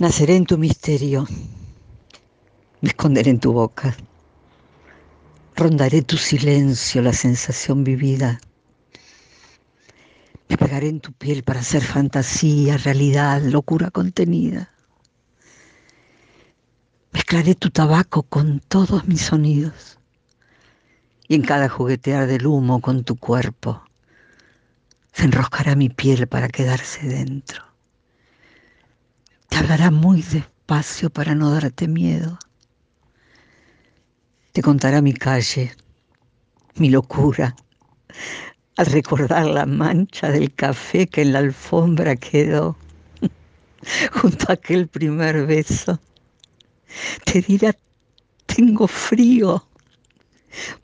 Naceré en tu misterio, me esconderé en tu boca, rondaré tu silencio, la sensación vivida. Me pegaré en tu piel para hacer fantasía, realidad, locura contenida. Mezclaré tu tabaco con todos mis sonidos y en cada juguetear del humo con tu cuerpo se enroscará mi piel para quedarse dentro. Te hablará muy despacio para no darte miedo. Te contará mi calle, mi locura, al recordar la mancha del café que en la alfombra quedó junto a aquel primer beso. Te dirá, tengo frío,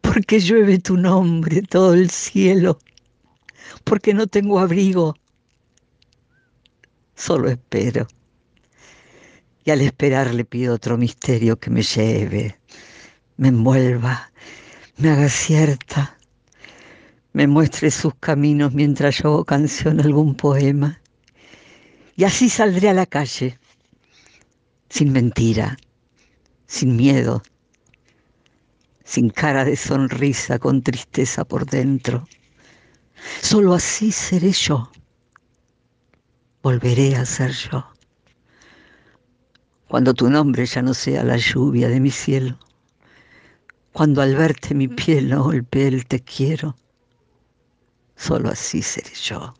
porque llueve tu nombre todo el cielo, porque no tengo abrigo, solo espero. Y al esperar le pido otro misterio que me lleve, me envuelva, me haga cierta, me muestre sus caminos mientras yo canción algún poema. Y así saldré a la calle, sin mentira, sin miedo, sin cara de sonrisa, con tristeza por dentro. Solo así seré yo, volveré a ser yo cuando tu nombre ya no sea la lluvia de mi cielo, cuando al verte mi piel no golpee el te quiero, solo así seré yo,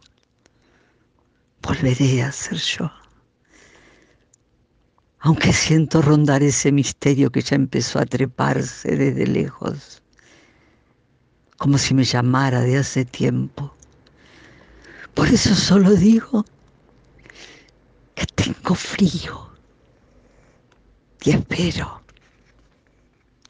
volveré a ser yo. Aunque siento rondar ese misterio que ya empezó a treparse desde lejos, como si me llamara de hace tiempo. Por eso solo digo que tengo frío y espero